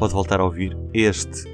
Pode voltar a ouvir este